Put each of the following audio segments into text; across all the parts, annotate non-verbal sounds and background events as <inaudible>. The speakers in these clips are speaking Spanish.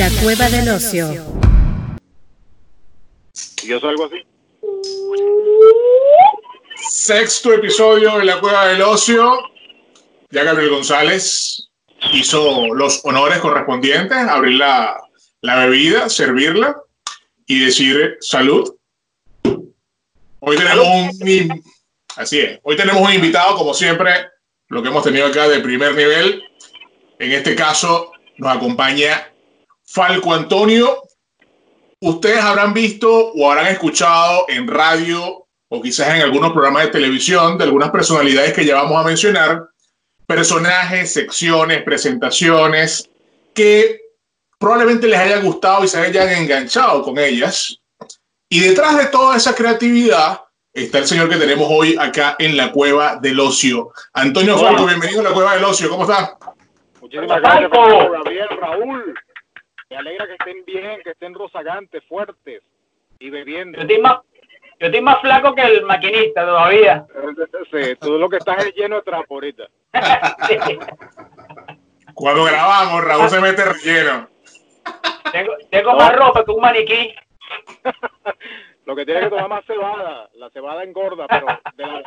La cueva del ocio. Yo salgo así. Sexto episodio de La cueva del ocio. Ya Gabriel González hizo los honores correspondientes, abrir la, la bebida, servirla y decir salud. Hoy tenemos un así es. Hoy tenemos un invitado, como siempre, lo que hemos tenido acá de primer nivel. En este caso nos acompaña Falco Antonio. Ustedes habrán visto o habrán escuchado en radio o quizás en algunos programas de televisión de algunas personalidades que ya vamos a mencionar, personajes, secciones, presentaciones que probablemente les haya gustado y se hayan enganchado con ellas. Y detrás de toda esa creatividad está el señor que tenemos hoy acá en la Cueva del Ocio. Antonio Falco, bienvenido a la Cueva del Ocio. ¿Cómo está? Muchísimas gracias, Gabriel, Raúl. Me alegra que estén bien, que estén rozagantes, fuertes y bebiendo. Yo estoy más, yo estoy más flaco que el maquinista todavía. <laughs> Sí, todo lo que estás es lleno de trapo ahorita. <laughs> Cuando grabamos, Raúl se mete relleno. Tengo, tengo más ropa que un maniquí. <laughs> Lo que tiene que tomar más cebada. La cebada engorda, pero de la-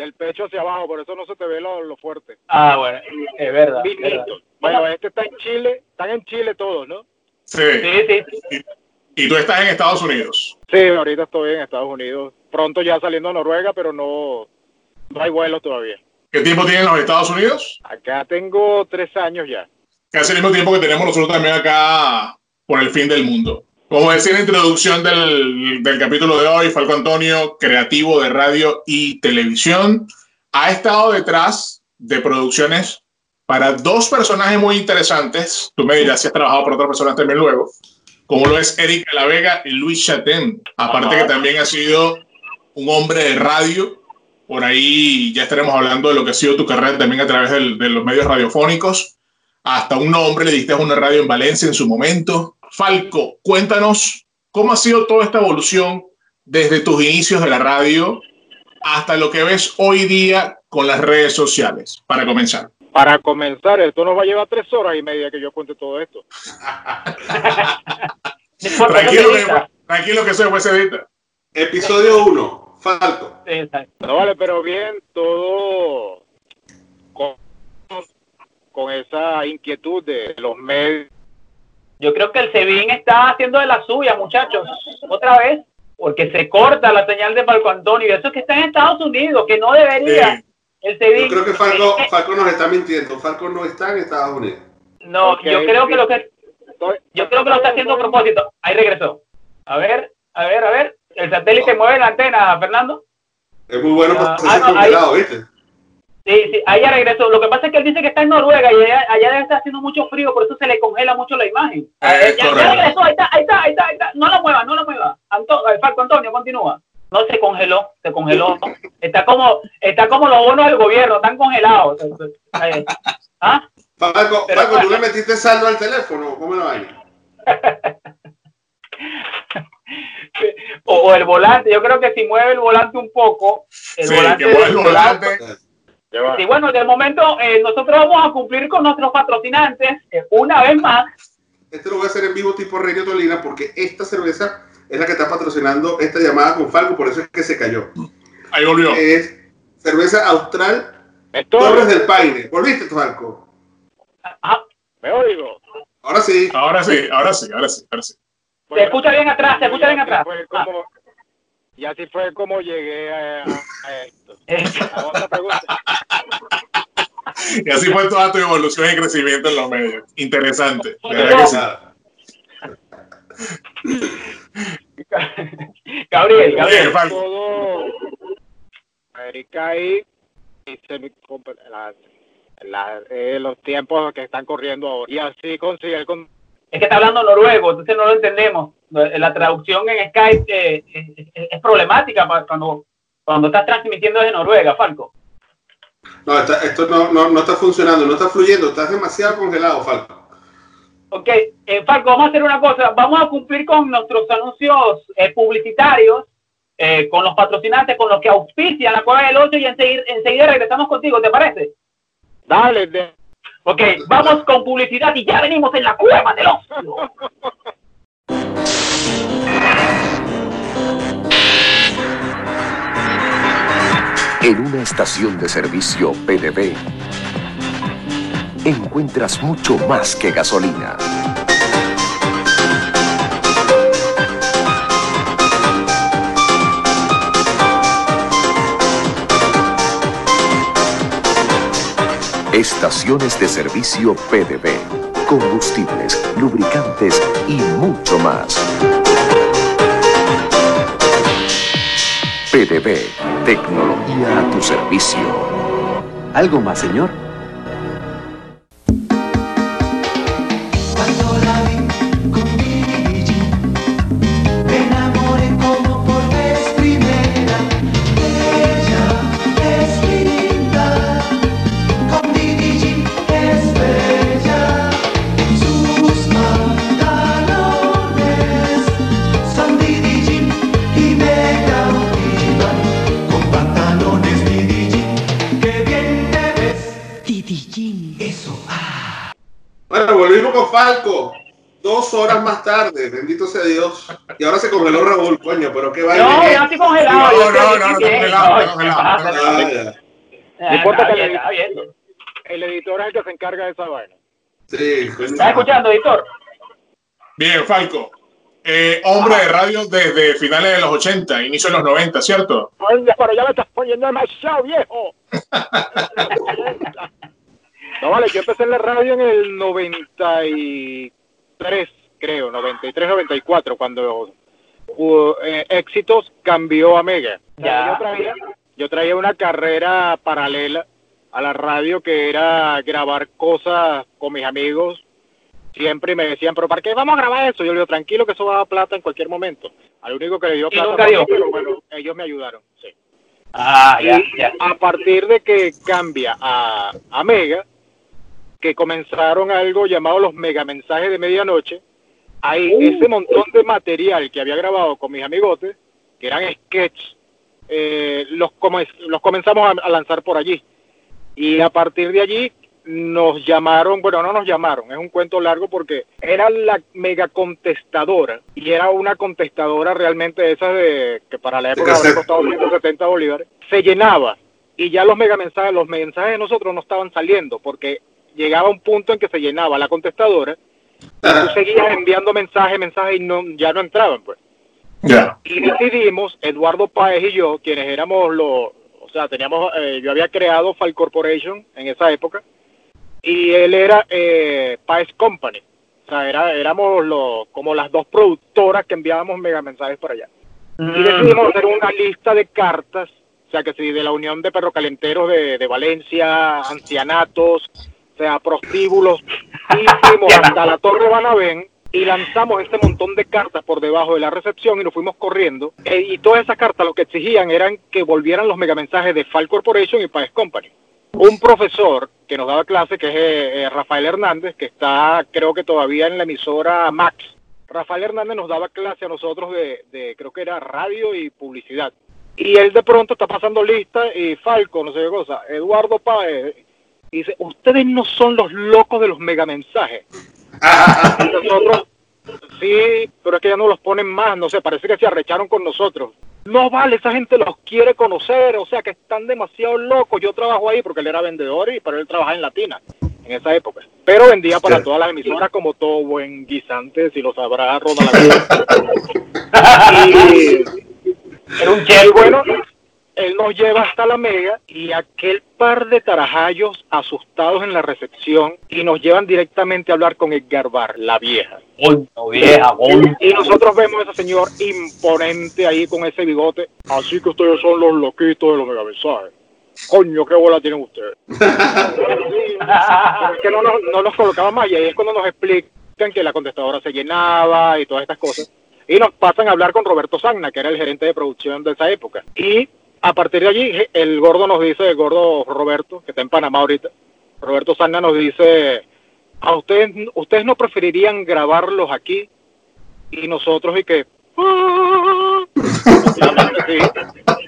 del pecho hacia abajo, por eso no se te ve lo, lo fuerte. Ah, bueno, es verdad. es verdad. Bueno, este está en Chile, están en Chile todos, ¿no? Sí. Sí, sí, sí. Y tú estás en Estados Unidos. Sí, ahorita estoy en Estados Unidos. Pronto ya saliendo a Noruega, pero no, no hay vuelos todavía. ¿Qué tiempo tienen los Estados Unidos? Acá tengo tres años ya. Casi el mismo tiempo que tenemos nosotros también acá por el fin del mundo. Como decía en la introducción del, del capítulo de hoy, Falco Antonio, creativo de radio y televisión, ha estado detrás de producciones para dos personajes muy interesantes. Tú me dirás si has trabajado por otras personas también luego, como lo es Erika La Vega y Luis Chatén. Aparte que también ha sido un hombre de radio. Por ahí ya estaremos hablando de lo que ha sido tu carrera también a través del- de los medios radiofónicos. Hasta un nombre le diste a una radio en Valencia en su momento. Falco, cuéntanos cómo ha sido toda esta evolución desde tus inicios de la radio hasta lo que ves hoy día con las redes sociales, para comenzar. Para comenzar, esto nos va a llevar tres horas y media que yo cuente todo esto. <laughs> Tranquilo que, tranquilo que se fue edita. Episodio 1, Falco. Exacto. No vale, pero bien, todo con, con esa inquietud de los medios. Yo creo que el Sebin está haciendo de la suya, muchachos. Otra vez, porque se corta la señal de Falco Antonio. Y eso es que está en Estados Unidos, que no debería. Sí. El Sebin. Yo creo que Falco, Falco nos está mintiendo. Falco no está en Estados Unidos. no, yo creo que lo que yo creo que lo está haciendo a propósito. Ahí regresó. A ver, a ver, a ver. El satélite mueve la antena, Fernando. Es muy bueno Ah, ah, no, ahí- ¿viste? Sí, sí, ahí ya regresó. Lo que pasa es que él dice que está en Noruega y allá, allá debe estar haciendo mucho frío, por eso se le congela mucho la imagen. Ah, Es ya, ya correcto. regresó, ahí está, ahí está, ahí está, ahí está. No la mueva, no la mueva. Anto- eh, Falco Antonio, continúa. No se congeló, se congeló. Está como, está como los bonos del gobierno, están congelados. Eh, ¿Ah? Falco, Pero- Falco, tú le metiste saldo al teléfono. ¿Cómo lo vaina? <laughs> O, o el volante, yo creo que si mueve el volante un poco, el Sí, volante que mueve el del volante. Y bueno, de momento eh, nosotros vamos a cumplir con nuestros patrocinantes eh, una vez más. Este lo voy a hacer en vivo tipo Radio Tolina porque esta cerveza es la que está patrocinando esta llamada con Falco, por eso es que se cayó. Ahí volvió. Es cerveza austral Estoy, Torres del Paine. ¿Volviste, Falco? Ah, me oigo. Ahora sí. Ahora sí, ahora sí, ahora sí, ahora sí. se escucha bien atrás, se escucha bien atrás. fue Ah, como- y así fue como llegué a, a esto. <laughs> A otra pregunta. Y así fue toda tu evolución y crecimiento en los medios. Interesante. Gabriel, Bien, Gabriel. Todo ahí eh, los tiempos que están corriendo ahora y así consigue el con- Es que está hablando noruego, entonces no lo entendemos. La traducción en Skype eh, es, es- es problemática para cuando, cuando estás transmitiendo desde Noruega, Falco. No, está- esto no, no, no está funcionando, no está fluyendo, estás demasiado congelado, Falco. Ok, eh, Falco, vamos a hacer una cosa. Vamos a cumplir con nuestros anuncios eh, publicitarios, eh, con los patrocinantes, con los que auspician la Cueva del 8 y enseguida, enseguida regresamos contigo, ¿te parece? dale de- Ok, vamos con publicidad y ya venimos en la cueva del ocio. <laughs> En una estación de servicio PDB encuentras mucho más que gasolina. Estaciones de servicio PDB, combustibles, lubricantes y mucho más. PDB, tecnología a tu servicio. ¿Algo más, señor? Dos horas más tarde, bendito sea Dios. Y ahora se congeló Raúl, coño, pero qué vaina. No, ya estoy congelado. No, no, no, no, congelado, No, congelado. Ah. Ah, importa que está bien. El editor es el que se encarga de esa vaina. Sí. ¿Estás escuchando, editor? Bien, Falco. Eh, hombre de radio desde finales de los 80, inicio de los 90, ¿cierto? Pero ya me estás poniendo demasiado viejo. <laughs> No, vale, yo empecé en la radio en el 93, creo, 93, 94, cuando eh, Éxitos cambió a Mega. Ya. Yo, traía, yo traía una carrera paralela a la radio que era grabar cosas con mis amigos. Siempre me decían, pero ¿para qué vamos a grabar eso? Yo le digo, tranquilo que eso va a plata en cualquier momento. Al único que le dio plata nunca dio. pero bueno, ellos me ayudaron, sí. Ah, ya, a partir de que cambia a, a Mega, que comenzaron algo llamado los mega mensajes de medianoche, ahí ese montón de material que había grabado con mis amigotes, que eran sketches, eh, los, come- los comenzamos a, a lanzar por allí. Y a partir de allí nos llamaron, bueno, no nos llamaron, es un cuento largo porque era la mega contestadora y era una contestadora realmente de esas de que para la época cassette. costado 170 bolívares, se llenaba y ya los mega mensajes, los mensajes de nosotros no estaban saliendo porque llegaba un punto en que se llenaba la contestadora y tú seguías enviando mensajes, mensajes y no, ya no entraban pues Ya. y decidimos, Eduardo Páez y yo, quienes éramos los, o sea, teníamos, eh, yo había creado Fal Corporation en esa época, y él era eh, Páez Company, o sea, era, éramos los, como las dos productoras que enviábamos mega mensajes para allá. Y decidimos hacer una lista de cartas, o sea, que si de la Unión de Perrocalenteros de, de Valencia, ancianatos, sea, prostíbulos, y fuimos hasta la Torre Banabén y lanzamos este montón de cartas por debajo de la recepción y nos fuimos corriendo. Eh, y todas esas cartas lo que exigían eran que volvieran los megamensajes de Fal Corporation y Paes Company. Un profesor que nos daba clase, que es eh, eh, Rafael Hernández, que está creo que todavía en la emisora Max. Rafael Hernández nos daba clase a nosotros de, de creo que era radio y publicidad. Y él de pronto está pasando lista y Falco, no sé qué cosa, Eduardo Páez, y dice, ustedes no son los locos de los megamensajes. <laughs> Y nosotros, sí, pero es que ya no los ponen más, no sé, parece que se arrecharon con nosotros. No vale, esa gente los quiere conocer, o sea que están demasiado locos. Yo trabajo ahí porque él era vendedor y pero él trabajaba en Latina en esa época. Pero vendía para Sí. todas las emisoras como todo buen guisante, si lo sabrá Ronald. <laughs> y, Era un chef. bueno, él nos lleva hasta la mega y aquel par de tarajayos asustados en la recepción y nos llevan directamente a hablar con Edgar Bar, la vieja. Coño, vieja, coño. Y nosotros vemos a ese señor imponente ahí con ese bigote. Así que ustedes son los loquitos de los megamensajes. Coño, qué bola tienen ustedes. <laughs> Pero es que no nos, no nos colocaban más y ahí es cuando nos explican que la contestadora se llenaba y todas estas cosas. Y nos pasan a hablar con Roberto Sagna, que era el gerente de producción de esa época. Y a partir de allí, el gordo nos dice, el gordo Roberto, que está en Panamá ahorita, Roberto Sagna nos dice, a ustedes, ustedes no preferirían grabarlos aquí y nosotros y que <laughs>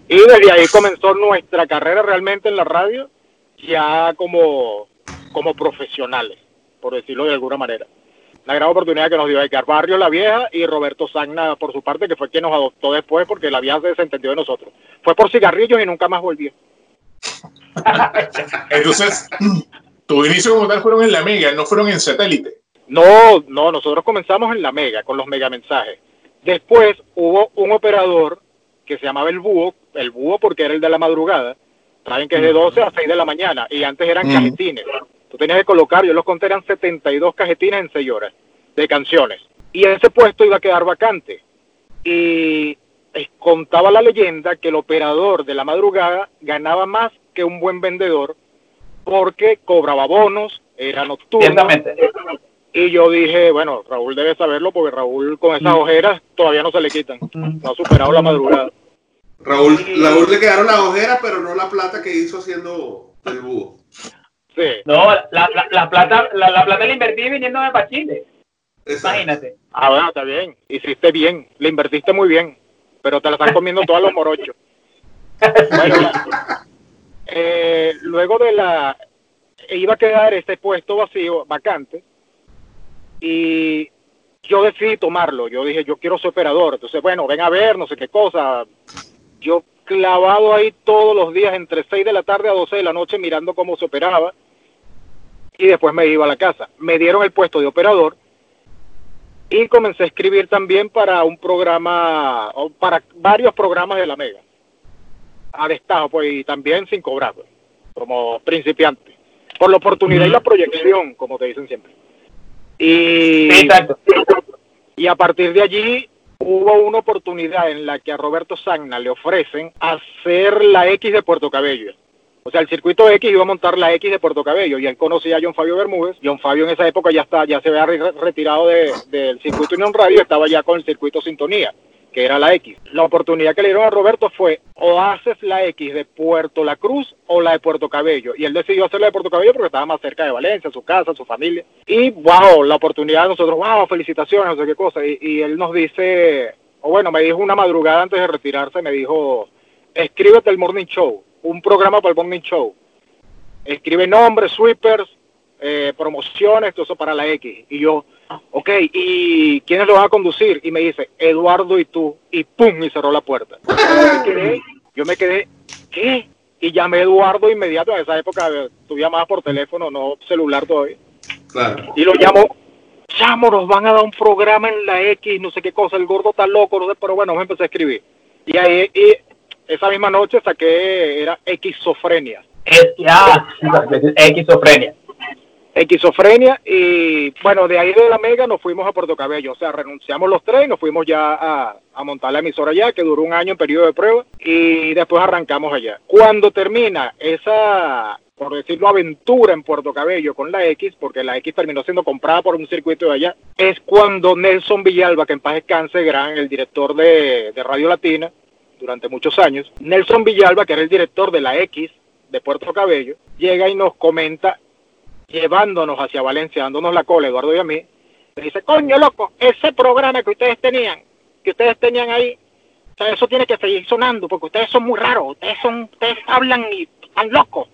y desde ahí comenzó nuestra carrera realmente en la radio ya como como profesionales, por decirlo de alguna manera. Una gran oportunidad que nos dio Edgar Barrio, la vieja, y Roberto Sagna, por su parte, que fue quien nos adoptó después porque la vieja se desentendió de nosotros. Fue por cigarrillos y nunca más volvió. <laughs> Entonces, tu inicio como tal fueron en la Mega, no fueron en satélite. No, no, nosotros comenzamos en la Mega, con los mega mensajes. Después hubo un operador que se llamaba el Búho, el Búho porque era el de la madrugada, saben que es de 12 a 6 de la mañana, y antes eran Mm. cajetines. Tú tenías que colocar, yo los conté, eran 72 cajetines en 6 horas de canciones. Y ese puesto iba a quedar vacante. Y eh, contaba la leyenda que el operador de la madrugada ganaba más que un buen vendedor porque cobraba bonos, era nocturno. Y yo dije, bueno, Raúl debe saberlo porque Raúl con esas ojeras todavía no se le quitan. No ha superado la madrugada. Raúl, Raúl le quedaron las ojeras, pero no la plata que hizo haciendo el búho. Sí. No, la, la, la plata, la, la plata la invertí viniéndome para Chile. Exacto. Imagínate. Ah, bueno, está bien. Hiciste bien. Le invertiste muy bien. Pero te la están comiendo todos los morochos. <laughs> Bueno, la- eh, luego de la... Iba a quedar este puesto vacío, vacante. Y yo decidí tomarlo. Yo dije, yo quiero ser operador. Entonces, bueno, ven a ver, no sé qué cosa. Yo clavado ahí todos los días entre 6 de la tarde a 12 de la noche mirando cómo se operaba. Y después me iba a la casa. Me dieron el puesto de operador y comencé a escribir también para un programa, o para varios programas de la Mega. A destajo, pues, y también sin cobrar, pues, como principiante. Por la oportunidad y la proyección, como te dicen siempre. Y, exacto. y a partir de allí hubo una oportunidad en la que a Roberto Sagna le ofrecen hacer la X de Puerto Cabello. O sea, el circuito X iba a montar la X de Puerto Cabello y él conocía a John Fabio Bermúdez. John Fabio en esa época ya está, ya se había re- retirado de- del circuito Unión Radio, estaba ya con el circuito Sintonía, que era la X. La oportunidad que le dieron a Roberto fue o haces la X de Puerto La Cruz o la de Puerto Cabello. Y él decidió hacer la de Puerto Cabello porque estaba más cerca de Valencia, su casa, su familia. Y wow, la oportunidad, nosotros, wow, felicitaciones, no sé qué cosa. Y, y él nos dice, o bueno, me dijo una madrugada antes de retirarse, me dijo, escríbete el Morning Show, un programa para el Morning Show. Escribe nombres, sweepers, eh, promociones, todo eso para la X. Y yo, ok, ¿y quiénes lo van a conducir? Y me dice, Eduardo y tú. Y pum, y cerró la puerta. Yo me quedé, yo me quedé, ¿qué? Y llamé a Eduardo inmediato, en esa época tú llamabas por teléfono, no celular todavía. Claro. Y lo llamo, chamo, nos van a dar un programa en la X, no sé qué cosa, el gordo está loco, no sé, pero bueno, me empecé a escribir. Y ahí, y esa misma noche saqué, era Xofrenia. Esquizofrenia. Esquizofrenia y bueno, de ahí de la Mega nos fuimos a Puerto Cabello, o sea, renunciamos los tres y nos fuimos ya a, a montar la emisora allá, que duró un año en periodo de prueba y después arrancamos allá. Cuando termina esa, por decirlo, aventura en Puerto Cabello con la X, porque la X terminó siendo comprada por un circuito de allá, es cuando Nelson Villalba, que en paz descanse, gran, el director de, de Radio Latina durante muchos años, Nelson Villalba, que era el director de la X de Puerto Cabello, llega y nos comenta llevándonos hacia Valencia, dándonos la cola, Eduardo y a mí, me dice, coño loco, ese programa que ustedes tenían, que ustedes tenían ahí, o sea, eso tiene que seguir sonando, porque ustedes son muy raros, ustedes son, ustedes hablan y están locos.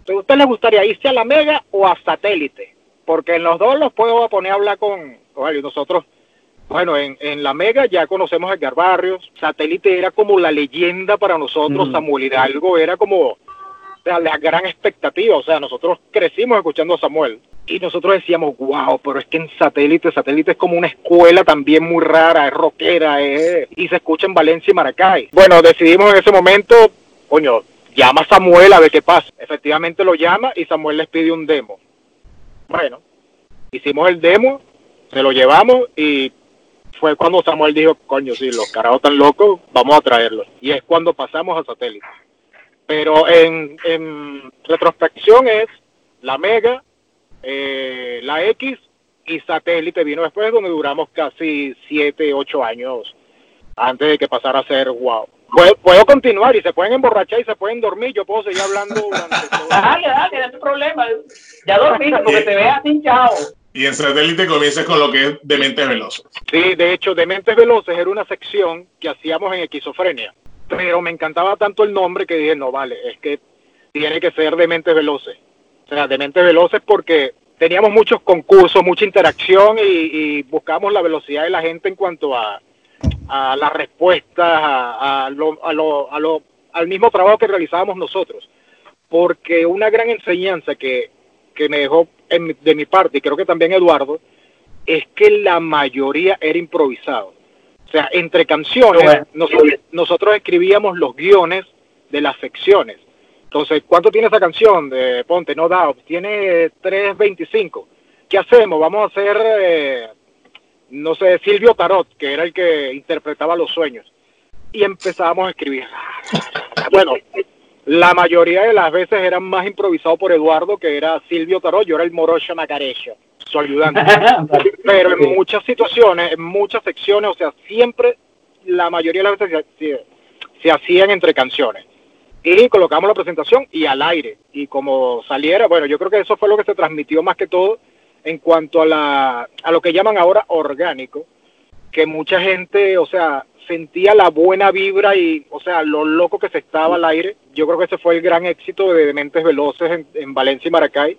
Entonces, ¿a usted les gustaría irse a la mega o a satélite? Porque en los dos los puedo poner a hablar con, con alguien. nosotros, bueno, en, en la mega ya conocemos a Edgar Barrios, satélite era como la leyenda para nosotros, Mm. Samuel Hidalgo era como la gran expectativa. O sea, nosotros crecimos escuchando a Samuel y nosotros decíamos, wow, pero es que en satélite, satélite es como una escuela también muy rara, es rockera, es... y se escucha en Valencia y Maracay. Bueno, decidimos en ese momento, coño, llama a Samuel a ver qué pasa. Efectivamente lo llama y Samuel les pide un demo. Bueno, hicimos el demo, se lo llevamos y fue cuando Samuel dijo, coño, sí, los carajos están locos, vamos a traerlos. Y es cuando pasamos a satélite pero en, en retrospección es la Mega, eh, la X y satélite vino después donde duramos casi 7, 8 años antes de que pasara a ser wow. Puedo, puedo continuar y se pueden emborrachar y se pueden dormir, yo puedo seguir hablando durante <laughs> todo. Dale, dale, no hay problema. Ya dormiste porque te veas hinchado. Y en satélite comienzas con lo que es Dementes Veloces. Sí, de hecho, Dementes Veloces era una sección que hacíamos en Esquizofrenia, pero me encantaba tanto el nombre que dije, no vale, es que tiene que ser Dementes Veloces. o sea, de mentes veloces porque teníamos muchos concursos, mucha interacción y, y buscamos la velocidad de la gente en cuanto a, a las respuestas, a, a lo- a lo- a lo- al mismo trabajo que realizábamos nosotros. Porque una gran enseñanza que, que me dejó en de mi parte, y creo que también Eduardo, es que la mayoría era improvisado. O sea, entre canciones, Bueno. nosotros, nosotros escribíamos los guiones de las secciones. Entonces, ¿cuánto tiene esa canción de Ponte No Doubt? Tiene 3.25. ¿Qué hacemos? Vamos a hacer, eh, no sé, Silvio Tarot, que era el que interpretaba los sueños. Y empezábamos a escribir. Bueno, la mayoría de las veces eran más improvisado por Eduardo, que era Silvio Tarot, yo era el Morocho Macarecho, su ayudante. <laughs> Pero en muchas situaciones, en muchas secciones, o sea, siempre, la mayoría de las veces se, se- se hacían entre canciones. Y colocamos la presentación y al aire. Y como saliera, bueno, yo creo que eso fue lo que se transmitió más que todo en cuanto a, la, a lo que llaman ahora orgánico, que mucha gente, o sea, sentía la buena vibra y, o sea, lo loco que se estaba al aire. Yo creo que ese fue el gran éxito de Mentes Veloces en, en Valencia y Maracay,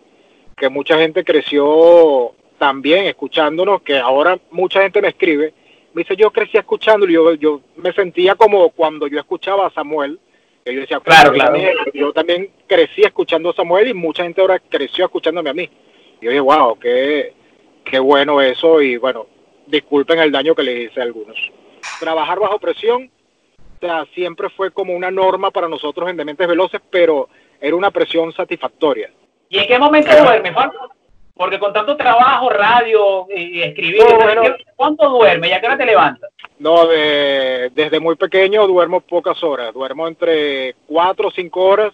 que mucha gente creció también escuchándonos, que ahora mucha gente me escribe, me dice, yo crecí escuchándolo, y yo, yo me sentía como cuando yo escuchaba a Samuel, que yo decía, Claro, "Coño, claro. Yo, también, yo también crecí escuchando a Samuel y mucha gente ahora creció escuchándome a mí. Y yo dije, wow, qué, qué bueno eso y bueno, disculpen el daño que le hice a algunos. Trabajar bajo presión, o sea, siempre fue como una norma para nosotros en Dementes Veloces, pero era una presión satisfactoria. ¿Y en qué momento duerme, Falco? Porque con tanto trabajo, radio y escribir, No, bueno. ¿qué- ¿cuánto duerme? ¿Ya que hora te levantas? No, de- desde muy pequeño duermo pocas horas, duermo entre cuatro o cinco horas,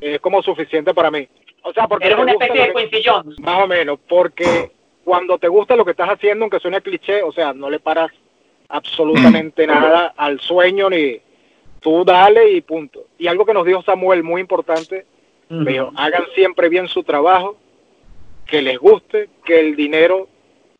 es como suficiente para mí. O sea, porque Eres una especie de Quincy Jones. Más o menos, porque cuando te gusta lo que estás haciendo, aunque suene cliché, o sea, no le paras absolutamente nada al sueño ni tú dale y punto. Y algo que nos dijo Samuel muy importante, me dijo, hagan siempre bien su trabajo, que les guste, que el dinero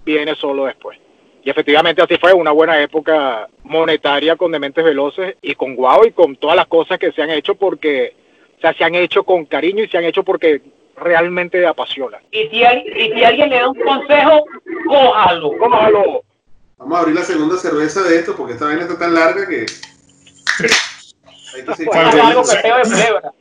viene solo después. Y efectivamente así fue una buena época monetaria con Dementes Veloces y con Guau y con todas las cosas que se han hecho porque, o sea, se han hecho con cariño y se han hecho porque realmente apasiona. Y si, al- y si alguien le da un consejo, cójalo. Cójalo. Vamos a abrir la segunda cerveza de esto porque esta vaina está tan larga que. Hay que seguir. Algo que culebra.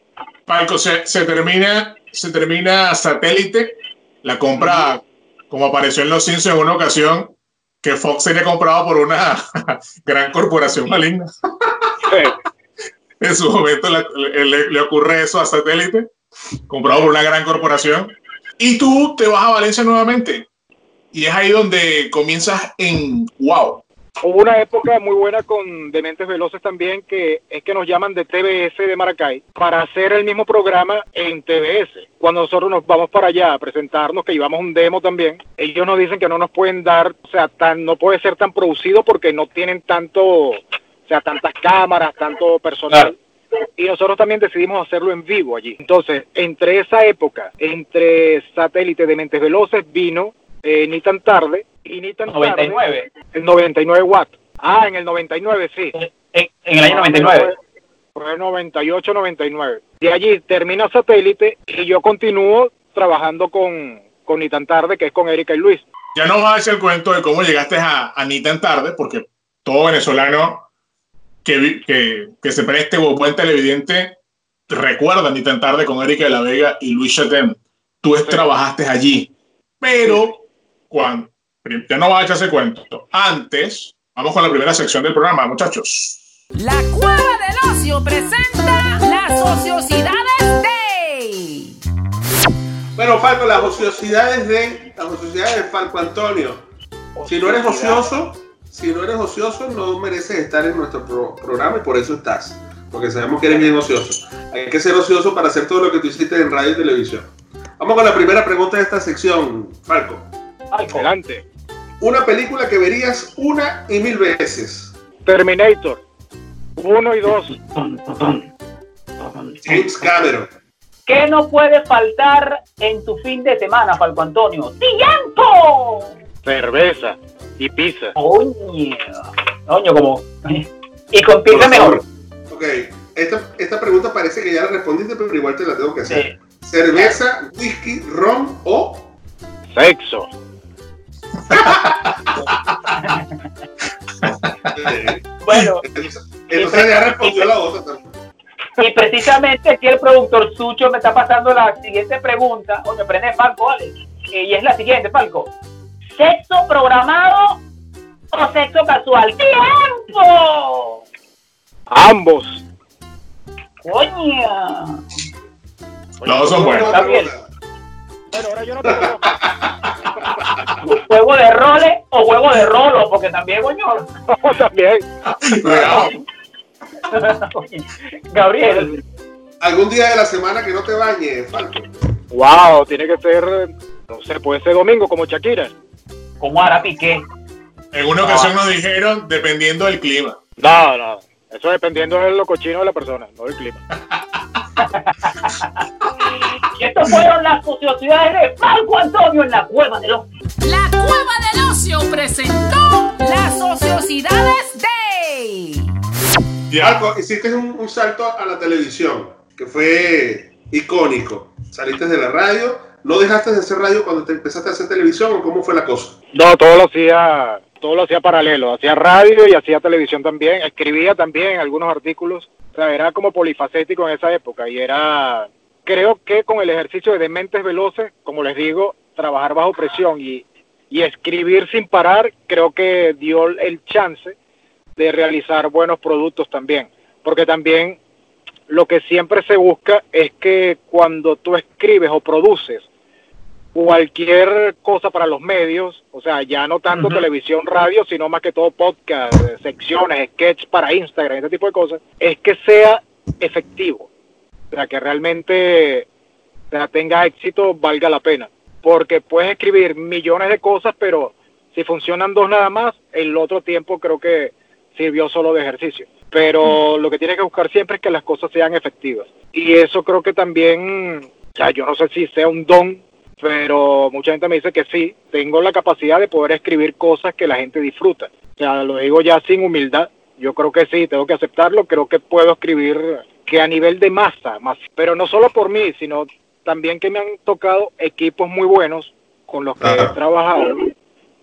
Falco, se, se termina, se termina satélite, la compra, como apareció en Los Simpsons en una ocasión, que Fox sería comprado por una <laughs> gran corporación maligna. En su momento le, le- le ocurre eso a satélite, comprado por una gran corporación. Y tú te vas a Valencia nuevamente. Y es ahí donde comienzas en wow. Hubo una época muy buena con Dementes Veloces también, que es que nos llaman de TBS de Maracay para hacer el mismo programa en TBS. Cuando nosotros nos vamos para allá a presentarnos, que llevamos un demo también, ellos nos dicen que no nos pueden dar, o sea, tan, no puede ser tan producido porque no tienen tanto, o sea, tantas cámaras, tanto personal. Y nosotros también decidimos hacerlo en vivo allí. Entonces, entre esa época, entre Satélite de Mentes Veloces, vino eh, Ni tan tarde y Ni tan tarde. 99. El 99 watts. Ah, en el 99, sí. En, en el año 99. Fue 98, 99. De allí termina satélite y yo continúo trabajando con, con Ni tan tarde, que es con Erika y Luis. Ya no vas a hacer el cuento de cómo llegaste a, a Ni tan tarde, porque todo venezolano que, que, que se preste o buen televidente recuerda Ni tan tarde con Erika de la Vega y Luis Chatem. Tú es- trabajaste allí. Pero cuando, ya no vas a echarse cuento. Antes, vamos con la primera sección del programa, muchachos. La Cueva del Ocio presenta las ociosidades de... Bueno, Falco, las ociosidades de. Las ociosidades de Falco Antonio. Si no eres ocioso, si no eres ocioso, no mereces estar en nuestro pro- programa y por eso estás. Porque sabemos que eres bien ocioso. Hay que ser ocioso para hacer todo lo que tú hiciste en radio y televisión. Vamos con la primera pregunta de esta sección, Falco. Falco. Adelante. Una película que verías una y mil veces. Terminator. Uno y dos. James Cameron. ¿Qué no puede faltar en tu fin de semana, Falco Antonio? ¡Tiempo! Cerveza y pizza. Coño. Coño, como. Y con pizza mejor. Ok, esta, esta pregunta parece que ya la respondiste, pero igual te la tengo que hacer. Sí. cerveza, whisky, ron o Sexo. <laughs> Bueno, entonces ya respondió la otra también. y precisamente aquí el productor Sucho me está pasando la siguiente pregunta. O me prende Falco, vale. Y es la siguiente, Falco. ¿Sexo programado o sexo casual? ¡Tiempo! Ambos. ¡Coña! Los dos son buenos. Bien. Bueno, ahora yo no tengo. ¿Juego de roles o juego de rolo? Porque también, coño. <laughs> también. <laughs> Gabriel. ¿Algún día de la semana que no te bañes, Falco? Wow, tiene que ser, no sé, puede ser domingo como Shakira. Como ahora Piqué. En una ocasión nos dijeron, dependiendo del clima. No, no. Eso dependiendo de lo cochino de la persona, no del clima. <laughs> Y estas fueron las ociosidades de Falco Antonio en la cueva de los. La Cueva del Ocio presentó las ociosidades de... Falco, hiciste un, un salto a la televisión, que fue icónico. Saliste de la radio, ¿no dejaste de hacer radio cuando te empezaste a hacer televisión o cómo fue la cosa? No, todo lo hacía, todo lo hacía paralelo. Hacía radio y hacía televisión también. Escribía también algunos artículos. O sea, era como polifacético en esa época y era, creo que con el ejercicio de mentes veloces, como les digo, trabajar bajo presión y, y escribir sin parar, creo que dio el chance de realizar buenos productos también. Porque también lo que siempre se busca es que cuando tú escribes o produces cualquier cosa para los medios, o sea, ya no tanto televisión, radio, sino más que todo podcast, eh, secciones, sketch para Instagram, ese tipo de cosas, es que sea efectivo, o sea, que realmente o sea, tenga éxito, valga la pena, porque puedes escribir millones de cosas, pero si funcionan dos nada más, el otro tiempo creo que sirvió solo de ejercicio. Pero lo que tienes que buscar siempre es que las cosas sean efectivas. Y eso creo que también, o sea, yo no sé si sea un don, pero mucha gente me dice que sí, tengo la capacidad de poder escribir cosas que la gente disfruta. O sea, lo digo ya sin humildad. Yo creo que sí, tengo que aceptarlo. Creo que puedo escribir que a nivel de masa, más, pero no solo por mí, sino también que me han tocado equipos muy buenos con los que Ajá. he trabajado.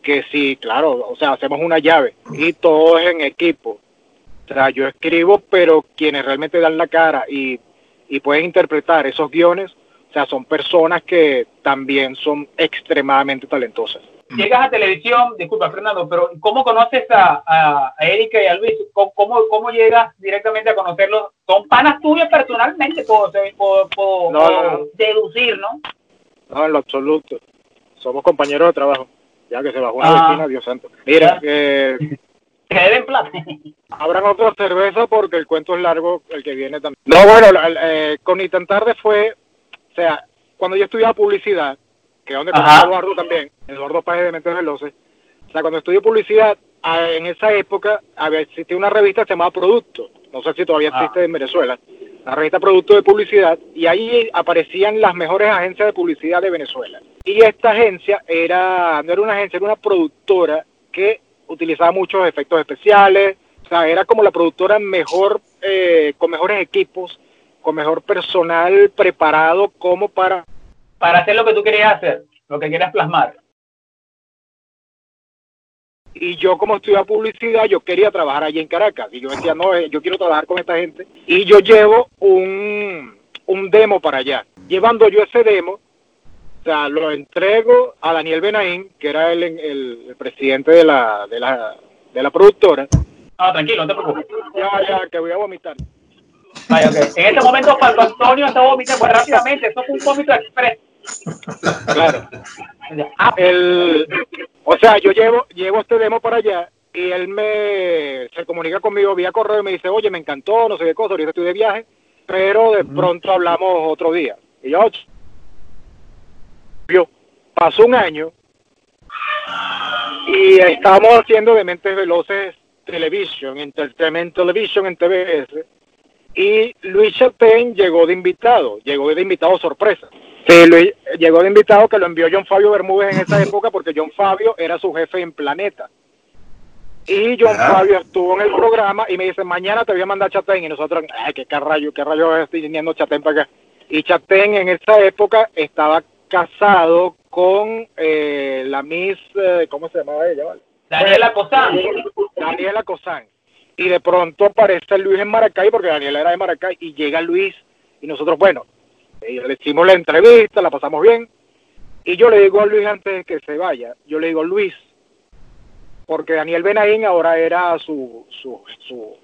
Que sí, claro, o sea, hacemos una llave y todo es en equipo. O sea, yo escribo, pero quienes realmente dan la cara y, y pueden interpretar esos guiones, o sea, son personas que también son extremadamente talentosas. Llegas a televisión, disculpa Fernando, pero ¿cómo conoces a, a, a Erika y a Luis? ¿Cómo, cómo, cómo llegas directamente a conocerlos? ¿Son panas tuyos personalmente? Puedo, puedo- puedo- No, no, puedo no. deducir, ¿no? No, en lo absoluto. Somos compañeros de trabajo. Ya que se bajó una Ah. vecina, Dios santo. Mira, eh, <laughs> deben plata. Habrán otra cerveza porque el cuento es largo, el que viene también. No, bueno, la- eh, con Ni tan tarde fue, o sea, cuando yo estudiaba publicidad, que es donde Ajá. conocí a Eduardo también, Eduardo Páez de Mentes Veloces, o sea, cuando estudié publicidad, en esa época había existía una revista llamaba Producto, no sé si todavía Ah. existe en Venezuela, la revista Producto de Publicidad, y ahí aparecían las mejores agencias de publicidad de Venezuela. Y esta agencia era, no era una agencia, era una productora que utilizaba muchos efectos especiales, o sea, era como la productora mejor, eh, con mejores equipos, con mejor personal preparado como para Para hacer lo que tú querías hacer, lo que querías plasmar. y yo como estudiaba publicidad, yo quería trabajar allí en Caracas. Y yo decía, no, eh, yo quiero trabajar con esta gente. Y yo llevo un, un demo para allá. Llevando yo ese demo, o sea, lo entrego a Daniel Benaín, que era el, el- el presidente de la, de, la, de la productora. No, tranquilo, no te preocupes. Ya, ya, que voy a vomitar. En este momento, Falco Antonio está vomitando pues, rápidamente. Eso fue un vómito express. Claro. Ah, El, o sea, yo llevo, llevo este demo para allá y él me se comunica conmigo vía correo y me dice, oye, me encantó, no sé qué cosa, ahorita estoy de viaje, pero de pronto hablamos otro día. Y yo, "Ch- yo, pasó un año y estamos haciendo de Mentes Veloces Television, Entertainment Television en TVS, y Luis Champagne llegó de invitado, llegó de invitado sorpresa. Sí, Luis, llegó de invitado que lo envió John Fabio Bermúdez en esa época porque John Fabio era su jefe en Planeta. Y John. Fabio estuvo en el programa y me dice, mañana te voy a mandar Chatén. Y nosotros, ay, qué rayo, qué rayo estoy viniendo Chatén para acá. Y Chatén en esa época estaba casado con eh, la Miss, eh, ¿cómo se llamaba ella? vale? Daniela Cosán. Daniela Cosán. Y de pronto aparece Luis en Maracay, porque Daniela era de Maracay, y llega Luis, y nosotros, bueno, eh, le hicimos la entrevista, la pasamos bien, y yo le digo a Luis antes de que se vaya, yo le digo, Luis, porque Daniel Benaín ahora era su, su, su,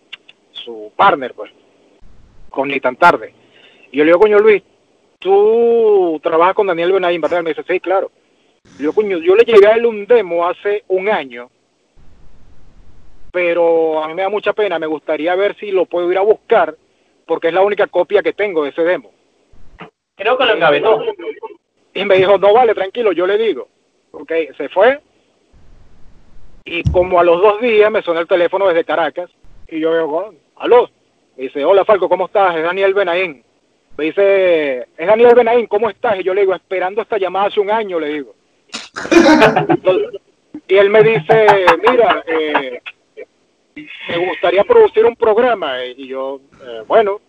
su partner, pues, con Ni Tan Tarde. Y yo le digo, coño, Luis, tú trabajas con Daniel Benaín, ¿verdad? Me dice, sí, claro. Digo, coño, yo le llegué a él un demo hace un año, pero a mí me da mucha pena, me gustaría ver si lo puedo ir a buscar, porque es la única copia que tengo de ese demo. Creo que lo engavetó. Y me dijo, no vale, tranquilo, yo le digo. Ok, se fue. Y como a los dos días me suena el teléfono desde Caracas. Y yo digo, "Oh, aló. Me dice, hola Falco, ¿cómo estás? Es Daniel Benaín. Me dice, es Daniel Benaín, ¿cómo estás? Y yo le digo, esperando esta llamada hace un año, le digo. Entonces, <laughs> y él me dice, mira, eh, me gustaría producir un programa. Y yo, eh, bueno,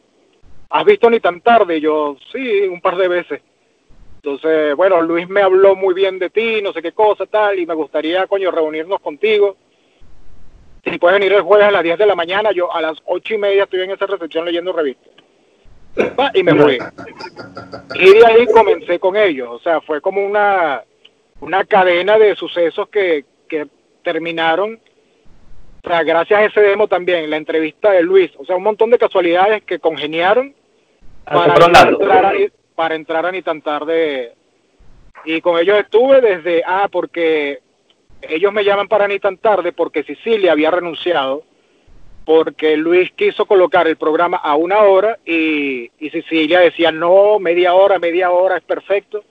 ¿has visto ni tan tarde? Y yo, sí, un par de veces. Entonces, bueno, Luis me habló muy bien de ti, no sé qué cosa, tal, y me gustaría, coño, reunirnos contigo. Si puedes venir el jueves a las 10 de la mañana, yo a las ocho y media estoy en esa recepción leyendo revistas. Y me fui. Y de ahí comencé con ellos. O sea, fue como una, una cadena de sucesos que, que terminaron. O sea, gracias a ese demo también, la entrevista de Luis. O sea, un montón de casualidades que congeniaron Ah, para entrar, a, ni- para entrar a ni tan tarde. Y con ellos estuve desde, ah, porque ellos me llaman para ni tan tarde porque Sicilia había renunciado, porque Luis quiso colocar el programa a una hora y, y Sicilia decía, no, media hora, media hora es perfecto.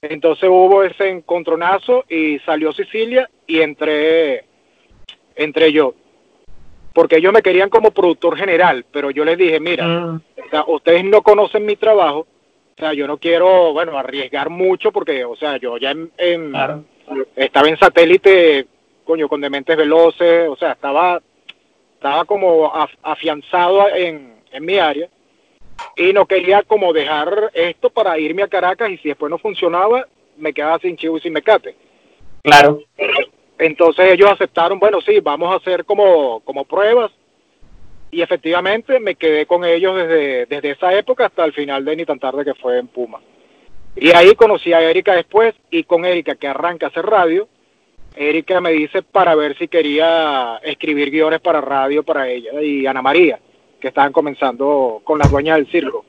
Entonces hubo ese encontronazo y salió Sicilia y entré, entré yo. Porque ellos me querían como productor general, pero yo les dije, mira, Mm, o sea, ustedes no conocen mi trabajo, o sea, yo no quiero, bueno, arriesgar mucho porque, o sea, yo ya en, en- claro. estaba en satélite, coño, con dementes veloces, o sea, estaba, estaba como af- afianzado en, en mi área y no quería como dejar esto para irme a Caracas y si después no funcionaba, me quedaba sin chivo y sin mecate. Claro. Entonces ellos aceptaron, bueno, sí, vamos a hacer como, como pruebas. Y efectivamente me quedé con ellos desde, desde esa época hasta el final de Ni tan tarde que fue en Puma. Y ahí conocí a Erika después y con Erika que arranca a hacer radio, Erika me dice para ver si quería escribir guiones para radio para ella y Ana María, que estaban comenzando con las dueñas del circo.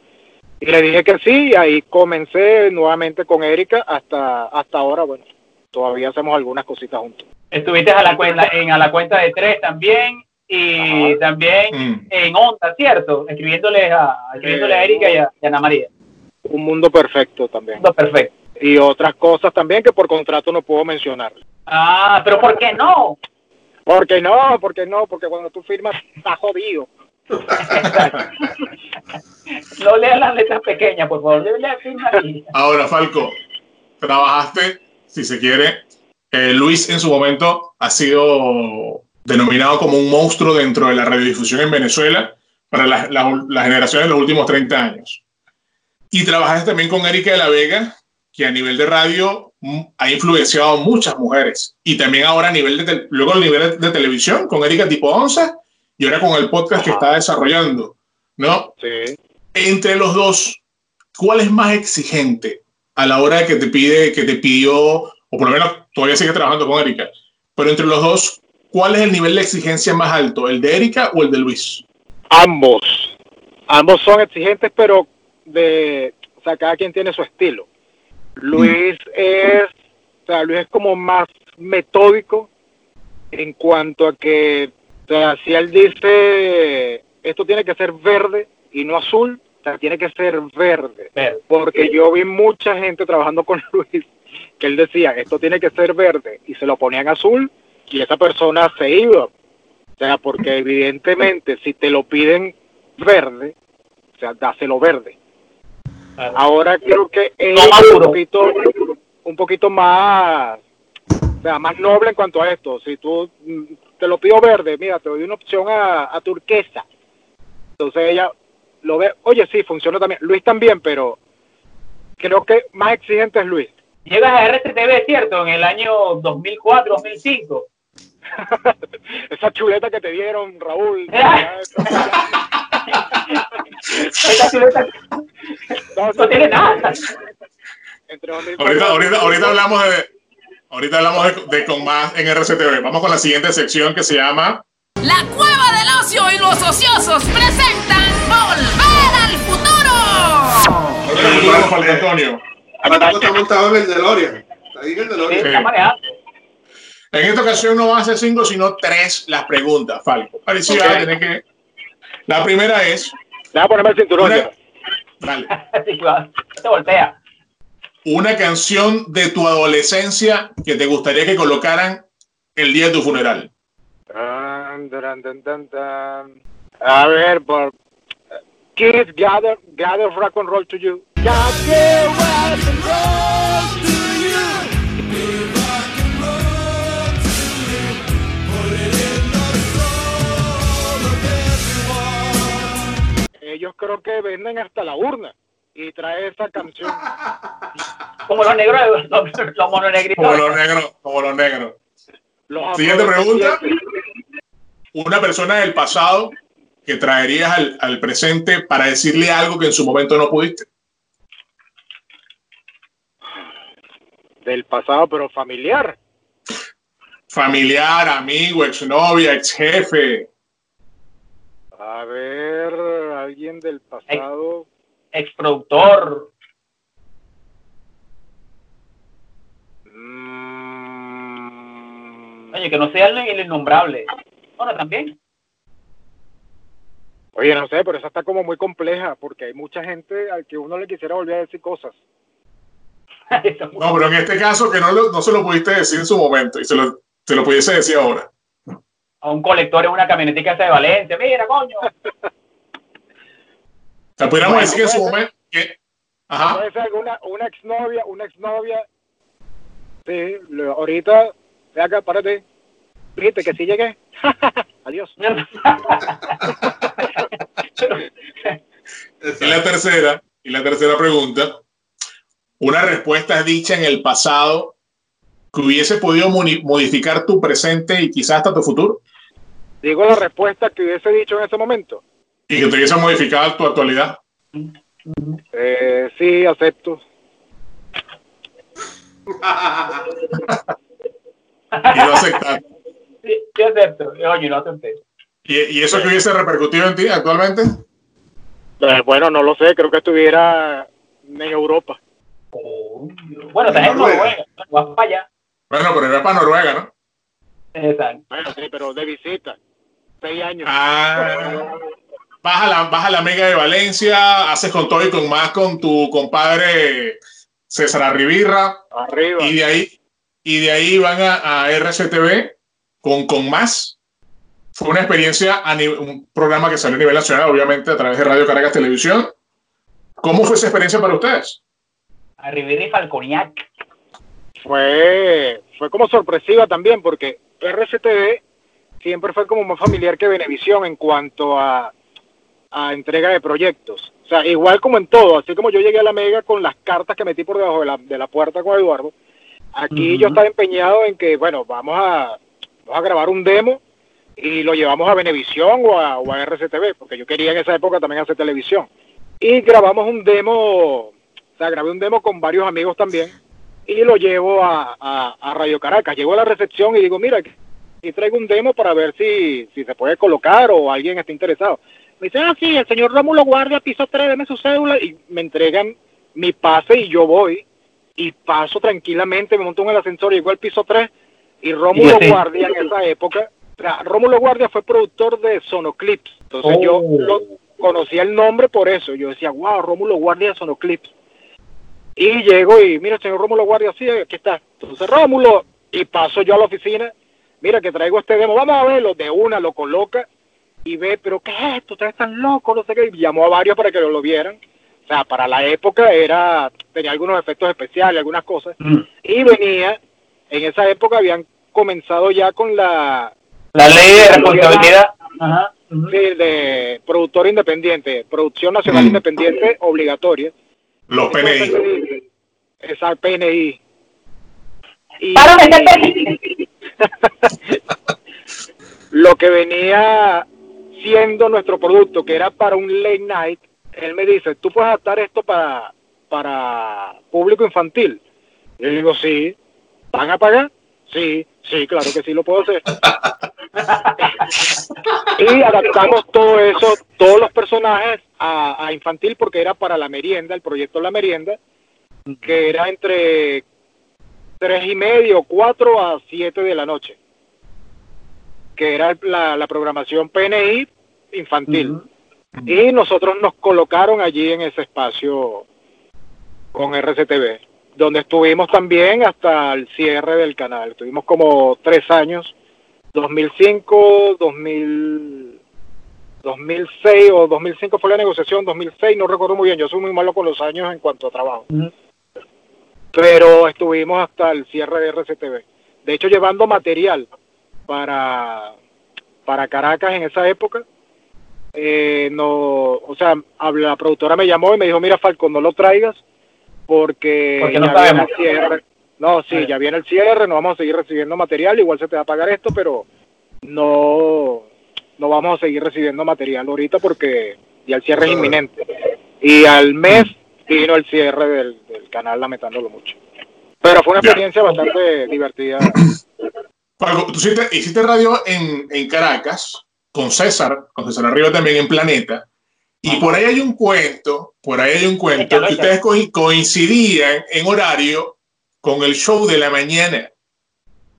Y le dije que sí, y ahí comencé nuevamente con Erika hasta, hasta ahora, bueno, todavía hacemos algunas cositas juntos. Estuviste a la cuenta, en a la cuenta de tres también y Ajá. también Mm. en Onda, ¿cierto? Escribiéndole a, escribiéndole a Erika y a, y a Ana María. Un mundo perfecto también. Todo perfecto. Y otras cosas también que por contrato no puedo mencionar. Ah, pero ¿por qué no? Porque no, porque no, porque cuando tú firmas está jodido. No leas las letras pequeñas, por favor. Ahora, Falco, trabajaste, si se quiere, eh, Luis en su momento ha sido denominado como un monstruo dentro de la radiodifusión en Venezuela para las la, la generaciones de los últimos 30 años. Y trabajaste también con Erika de la Vega, que a nivel de radio mm, ha influenciado a muchas mujeres. Y también ahora a nivel de, luego a nivel de televisión, con Erika Tipo 11, y ahora con el podcast que está desarrollando, ¿no? Sí. entre los dos, ¿cuál es más exigente a la hora de que te pide, que te pidió, o por lo menos todavía sigue trabajando con Erika, pero entre los dos, ¿cuál es el nivel de exigencia más alto, el de Erika o el de Luis? Ambos. Ambos son exigentes, pero de, o sea, cada quien tiene su estilo. Luis es, o sea, Luis es como más metódico en cuanto a que, o sea, si él dice, esto tiene que ser verde y no azul, o sea, tiene que ser verde. Ver. Porque yo vi mucha gente trabajando con <laughs> Luis que él decía, esto tiene que ser verde, y se lo ponían azul, y esa persona se iba. O sea, porque evidentemente si te lo piden verde, o sea, dáselo verde. Claro. Ahora creo que No es un poquito, un poquito más, o sea, más noble en cuanto a esto. Si tú mm, te lo pido verde, mira, te doy una opción a, a turquesa. Entonces ella lo ve, oye, sí, funciona también. Luis también, pero creo que más exigente es Luis. Llegas a RCTV, ¿cierto? En el año 2004, 2005. <laughs> Esa chuleta que te dieron, Raúl. <laughs> Esta chuleta <laughs> no tiene nada. Entre 2004 Ahorita, ahorita, ahorita hablamos de ahorita hablamos de, de con más en RCTV. Vamos con la siguiente sección que se llama La Cueva del Ocio y los ociosos presentan Volver al Futuro. Antonio. En esta ocasión no van a ser cinco, sino tres las preguntas, Falco. Parecía Ok. tener que. La primera es. Déjame ponerme el cinturón Una-. Se <laughs> voltea. Una canción de tu adolescencia que te gustaría que colocaran el día de tu funeral. Tan, taran, tan, tan, tan. A ver, por Kids gather, gather rock and roll to you. Gather rock and roll to you. Ellos creo que venden hasta la urna y trae esa canción. Como los negros, los, los mononegritos. Como los negros, como los negros. Los Siguiente pregunta. Una persona del pasado que traerías al, al presente para decirle algo que en su momento no pudiste. Del pasado, pero familiar. Familiar, amigo, exnovia, ex jefe. A ver, alguien del pasado. Exproductor. Mm, Oye, que no sea el, el innombrable. También. Oye, no sé, pero esa está como muy compleja porque hay mucha gente al que uno le quisiera volver a decir cosas. <laughs> No, pero en este caso que no, lo- no se lo pudiste decir en su momento y se lo, se lo pudiese decir ahora. A un colector en una camionetica de Valencia. Mira, coño. <laughs> O sea, pudiéramos Bueno, decir que en su puede momento... que- Ajá. Puede ser alguna una exnovia, una exnovia. Sí, lo- ahorita, ve acá, párate. Viste que sí llegué. <laughs> Adiós. Y la tercera, y la tercera pregunta, una respuesta dicha en el pasado que hubiese podido modificar tu presente y quizás hasta tu futuro Digo la respuesta que hubiese dicho en ese momento. y que te hubiese modificado tu actualidad. Eh, sí, acepto. <laughs> Y lo. Sí, sí acepto. Oye, no acepté. ¿Y, y eso que hubiese repercutido en ti actualmente? Eh, bueno, no lo sé, creo que estuviera en Europa. Bueno, estás en Noruega. Noruega. Vas para allá. Bueno, pero era para Noruega, ¿no? Exacto. Bueno, sí, pero de visita. Seis años. Ah, vas a la, vas a la Mega de Valencia, haces con todo y con más con tu compadre César Arribirra, Arriba. y de ahí, y de ahí van a, a RCTV con, con más. Fue una experiencia, a nivel- un programa que salió a nivel nacional, obviamente, a través de Radio Caracas Televisión. ¿Cómo fue esa experiencia para ustedes? A Rivera y Falconiac. fue, fue como sorpresiva también, porque RCTV siempre fue como más familiar que Venevisión en cuanto a, a entrega de proyectos. O sea, igual como en todo, así como yo llegué a la Mega con las cartas que metí por debajo de la, de la puerta con Eduardo, aquí yo estaba empeñado en que, bueno, vamos a, vamos a grabar un demo y lo llevamos a Venevisión o a, o RCTV, porque yo quería en esa época también hacer televisión. Y grabamos un demo, o sea, grabé un demo con varios amigos también y lo llevo a, Radio Caracas. Llego a la recepción y digo, mira, aquí traigo un demo para ver si, si se puede colocar o alguien está interesado. Me dice, ah, sí, el señor Rómulo Guardia, piso 3, deme su cédula y me entregan mi pase y yo voy y paso tranquilamente, me monto en el ascensor, llego al piso 3 y Rómulo Y ese- Guardia en esa época, o sea, Rómulo Guardia fue productor de Sonoclips, entonces yo Oh. lo conocía el nombre por eso, yo decía, wow, Rómulo Guardia de Sonoclips. Y llego y, mira, señor Rómulo Guardia, sí, aquí está. Entonces, Rómulo, y paso yo a la oficina, mira que traigo este demo, vamos a verlo, de una lo coloca y ve, pero ¿qué es esto? Ustedes están locos, no sé qué, y llamó a varios para que lo vieran. O sea, para la época era, tenía algunos efectos especiales, algunas cosas, y venía, en esa época habían comenzado ya con la, La ley de responsabilidad. Ajá. sí, de productor independiente, producción nacional Mm. independiente obligatoria. Los PNI. Esa PNI. Y Para meterte. <laughs> lo que venía siendo nuestro producto, que era para un late night, él me dice, ¿tú puedes adaptar esto para, para público infantil? Y yo le digo, sí. ¿Van a pagar? Sí, sí, claro que sí lo puedo hacer. <laughs> y adaptamos todo eso, todos los personajes a, a infantil porque era para la merienda, el proyecto La Merienda, que era entre tres y medio, cuatro a siete de la noche, que era la, la programación PNI infantil. Y nosotros nos colocaron allí en ese espacio con RCTV, donde estuvimos también hasta el cierre del canal. Estuvimos como tres años, 2005, 2000, 2006 o 2005 fue la negociación, 2006, no recuerdo muy bien, yo soy muy malo con los años en cuanto a trabajo. Pero estuvimos hasta el cierre de RCTV. De hecho, llevando material para, para Caracas en esa época, eh, no, o sea, la productora me llamó y me dijo, mira Falco, no lo traigas porque, Porque no ya viene sabemos. el cierre. No, sí, ya viene el cierre, no vamos a seguir recibiendo material, igual se te va a pagar esto, pero no, no vamos a seguir recibiendo material ahorita porque ya el cierre es inminente. Y al mes vino el cierre del, del canal, lamentándolo mucho. Pero fue una Ya. experiencia bastante divertida. Tú hiciste, hiciste radio en, en Caracas con César, con César Arriba también en Planeta. Y por ahí hay un cuento, por ahí hay un cuento que ustedes co- coincidían en horario con el show de la mañana.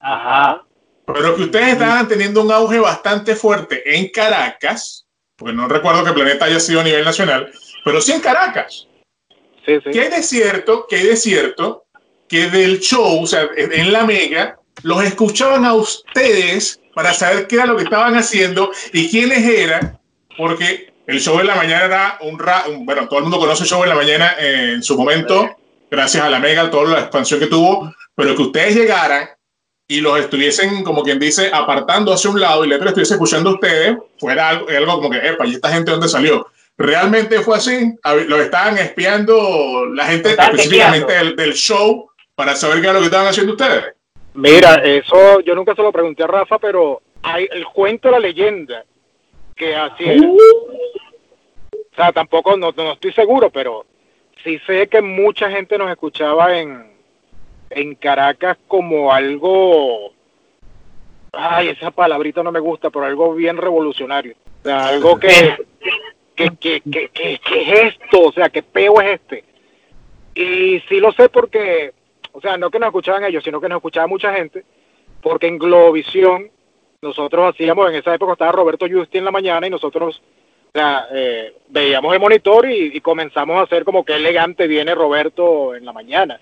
Ajá. Pero que ustedes estaban teniendo un auge bastante fuerte en Caracas, porque no recuerdo que Planeta haya sido a nivel nacional, pero sí en Caracas. Sí, sí. ¿Qué hay de cierto? ¿Qué hay de cierto? Que del show, o sea, en la mega, los escuchaban a ustedes para saber qué era lo que estaban haciendo y quiénes eran, porque el show de la mañana era un, ra un- bueno, todo el mundo conoce el show de la mañana en su momento, gracias a la mega, toda la expansión que tuvo, pero que ustedes llegaran y los estuviesen, como quien dice, apartando hacia un lado y la otra estuviese escuchando a ustedes, fuera algo, algo como que, epa, ¿y esta gente dónde salió? ¿Realmente fue así? A ver, ¿Lo estaban espiando la gente específicamente del, del show para saber qué era lo que estaban haciendo ustedes? Mira, eso yo nunca se lo pregunté a Rafa, pero hay el cuento, la leyenda, que así era. O sea, tampoco, no, no estoy seguro, pero sí sé que mucha gente nos escuchaba en, en Caracas como algo, ay, esa palabrita no me gusta, pero algo bien revolucionario. O sea, algo que, que, que, que, que, que es esto, o sea, qué peo es este. Y sí lo sé porque, o sea, no que nos escuchaban ellos, sino que nos escuchaba mucha gente, porque en Globovisión nosotros hacíamos, en esa época estaba Roberto Justi en la mañana y nosotros o sea, eh, veíamos el monitor y, y comenzamos a hacer como que elegante viene Roberto en la mañana.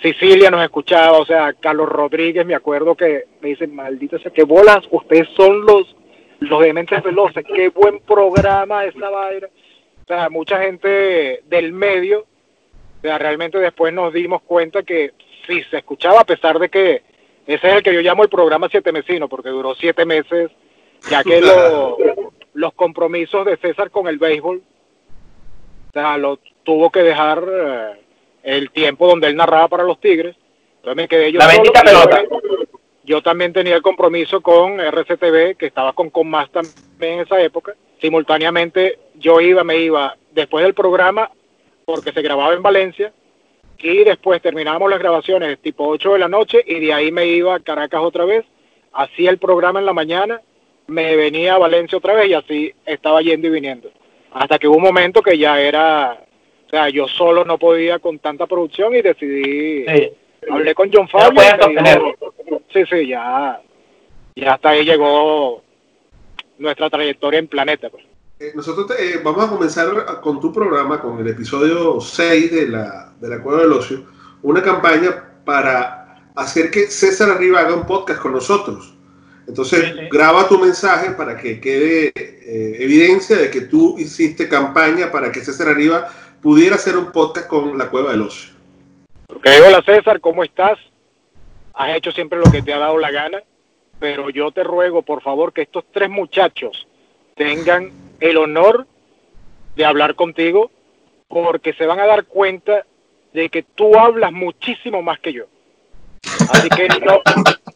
Sicilia nos escuchaba, o sea, Carlos Rodríguez, me acuerdo que me dice, maldita sea, qué bolas, ustedes son los, los dementes veloces, qué buen programa esa vaina. O sea, mucha gente del medio, o sea, realmente después nos dimos cuenta que sí se escuchaba, a pesar de que ese es el que yo llamo el programa siete mesino, porque duró siete meses, ya que lo- <laughs> los compromisos de César con el béisbol, o sea, lo tuvo que dejar eh, el tiempo donde él narraba para los Tigres. Entonces me quedé yo La solo, pelota. Yo también tenía el compromiso con RCTV, que estaba con Conmas también en esa época. Simultáneamente yo iba, me iba después del programa, porque se grababa en Valencia, y después terminábamos las grabaciones tipo 8 de la noche, y de ahí me iba a Caracas otra vez, hacía el programa en la mañana, me venía a Valencia otra vez, y así estaba yendo y viniendo. Hasta que hubo un momento que ya era, o sea, yo solo no podía con tanta producción y decidí Sí. hablé con John Fabio sí sí ya ya hasta ahí llegó nuestra trayectoria en planeta pues. Eh, nosotros te- eh, vamos a comenzar con tu programa, con el episodio 6 de la, de la Cueva del Ocio, una campaña para hacer que César Arriba haga un podcast con nosotros. Entonces, Sí, sí. graba tu mensaje para que quede eh, evidencia de que tú hiciste campaña para que César Arriba pudiera hacer un podcast con la Cueva del Ocio. Ok, hola César cómo estás has hecho siempre lo que te ha dado la gana pero yo te ruego por favor que estos tres muchachos tengan el honor de hablar contigo porque se van a dar cuenta de que tú hablas muchísimo más que yo. Así que <laughs> no,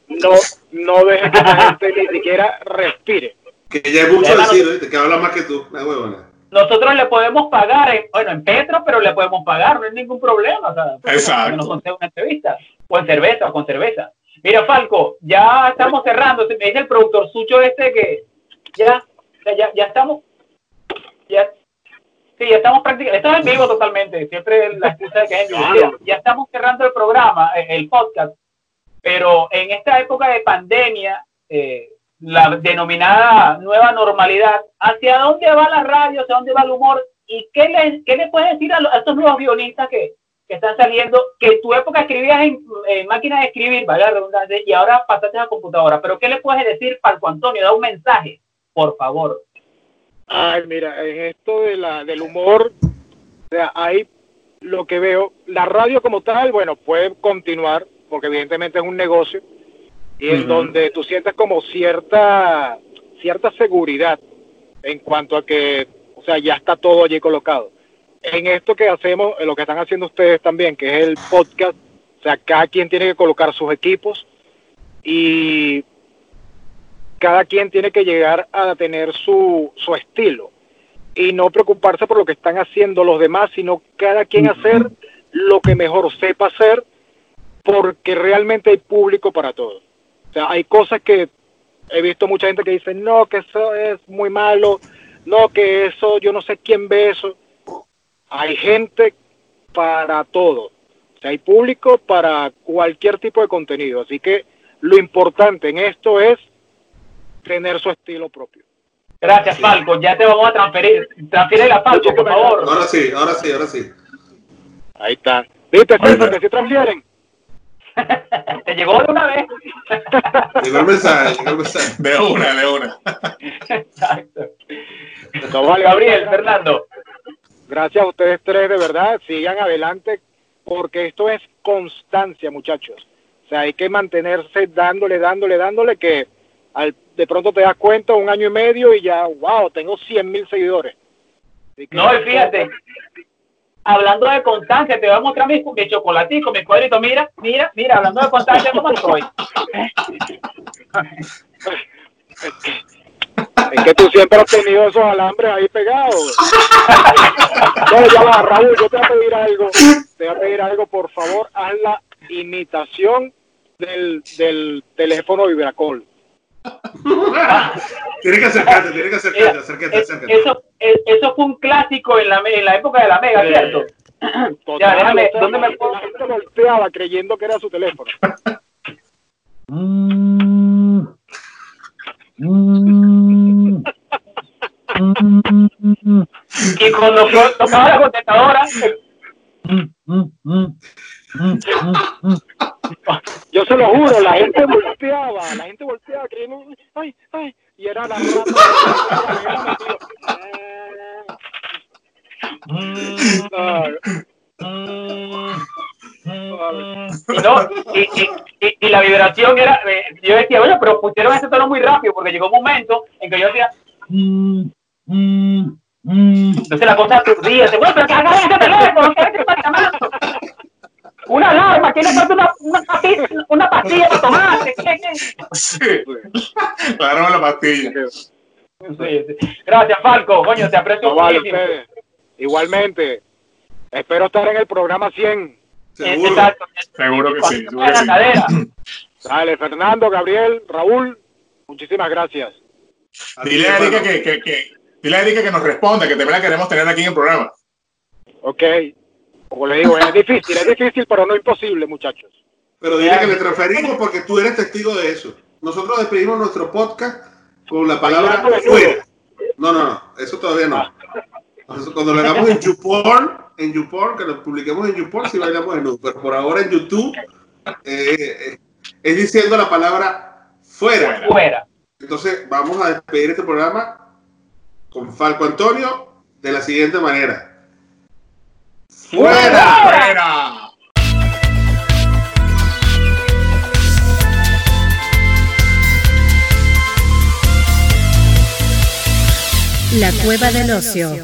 no, no dejes que la gente ni siquiera respire. Que ya es mucho decir, que habla más que tú, la huevona. Nosotros le podemos pagar, en, bueno, en Petro, pero le podemos pagar, no hay ningún problema. O sea, Exacto. Nos concede una entrevista, o en cerveza, o con cerveza. Mira, Falco, ya estamos cerrando. Me dice el productor Sucho este que ya, ya, ya estamos, ya, sí, ya estamos prácticamente, esto es en vivo totalmente, siempre la excusa de que es en vivo. Mira, ya estamos cerrando el programa, eh, el podcast, pero en esta época de pandemia, eh, la denominada nueva normalidad, ¿hacia dónde va la radio? ¿Hacia dónde va el humor? ¿Y qué le, qué le puedes decir a, los- a estos nuevos guionistas que, que están saliendo? Que en tu época escribías en, en máquina de escribir, vaya la redundancia, y ahora pasaste a computadora. ¿Pero qué le puedes decir, Falco Antonio? Da un mensaje, por favor. Ay, mira, en esto de la, del humor, o sea, ahí lo que veo, la radio como tal, bueno, puede continuar, porque evidentemente es un negocio, y en donde tú sientes como cierta, cierta seguridad en cuanto a que, o sea, ya está todo allí colocado. En esto que hacemos, en lo que están haciendo ustedes también, que es el podcast, o sea, cada quien tiene que colocar sus equipos y cada quien tiene que llegar a tener su, su estilo y no preocuparse por lo que están haciendo los demás, sino cada quien hacer lo que mejor sepa hacer, porque realmente hay público para todo. O sea, hay cosas que he visto mucha gente que dice, no, que eso es muy malo, no, que eso, yo no sé quién ve eso. Hay gente para todo. O sea, hay público para cualquier tipo de contenido. Así que lo importante en esto es tener su estilo propio. Gracias, Falco. Ya te vamos a transferir. Transfiere la Falco, por favor. Ahora sí, ahora sí, ahora sí. Ahí está. ¿Viste, César, que sí transfieren? <laughs> Te llegó de una vez. <laughs> Llegó el mensaje, llegó el mensaje. De una, de una. Exacto. Gabriel, Fernando. Gracias a ustedes tres, de verdad. Sigan adelante, porque esto es constancia, muchachos. O sea, hay que mantenerse dándole, dándole, dándole, que al, de pronto te das cuenta un año y medio y ya, wow, tengo 100 mil seguidores. No, y fíjate, hablando de constancia, te voy a mostrar mi, mi chocolatico, mi cuadrito. Mira, mira, mira, hablando de constancia, ¿cómo estoy? Es que tú siempre has tenido esos alambres ahí pegados. No, ya va, Raúl, yo te voy a pedir algo. Te voy a pedir algo, por favor, haz la imitación del, del teléfono Vibracol. <laughs> Tienes que acercarte, tienes que acercarte, Mira, acércate, acércate. eso, es- eso fue un clásico en la, en la época de la Mega, ¿cierto? Total, Ya, déjame, ¿dónde me puedo- La gente volteaba creyendo que era su teléfono. Y cuando to- tocaba la contestadora, <laughs> Yo se lo juro, la gente volteaba, la gente volteaba creyendo, ay, ay, y era la rata. Y, no, y, y, y, y la vibración era, eh, yo decía, oye, pero pusieron ese tono muy rápido, porque llegó un momento en que yo decía, entonces la cosa aturdía, se bueno, pero que haga ese teléfono, ¿qué es que está llamando? Una alarma, tiene falta una, una, pastilla, una pastilla para tomar. <laughs> Sí. Agarramos la pastilla. Sí, sí. Gracias, Falco, coño, te aprecio no vale muchísimo. ustedes. Igualmente, espero estar en el programa 100. Seguro. Exacto. Seguro que sí, seguro que. Dale, Fernando, Gabriel, Raúl, muchísimas gracias. Dile a Erika que, que, que, dile a Erika que nos responda, que también la queremos tener aquí en el programa. Ok, como le digo, es difícil, es difícil, pero no imposible, muchachos. Pero dile que le transferimos porque tú eres testigo de eso. Nosotros despedimos nuestro podcast con la palabra fuera. No, no, no, eso todavía no. Cuando lo hagamos en YouPorn, en YouPorn, que lo publiquemos en YouPorn, si bailamos en nudo. Pero por ahora en YouTube eh, eh, es diciendo la palabra fuera. Fuera. Entonces vamos a despedir este programa con Falco Antonio de la siguiente manera. ¡Fuera! ¡Fuera! La cueva del ocio.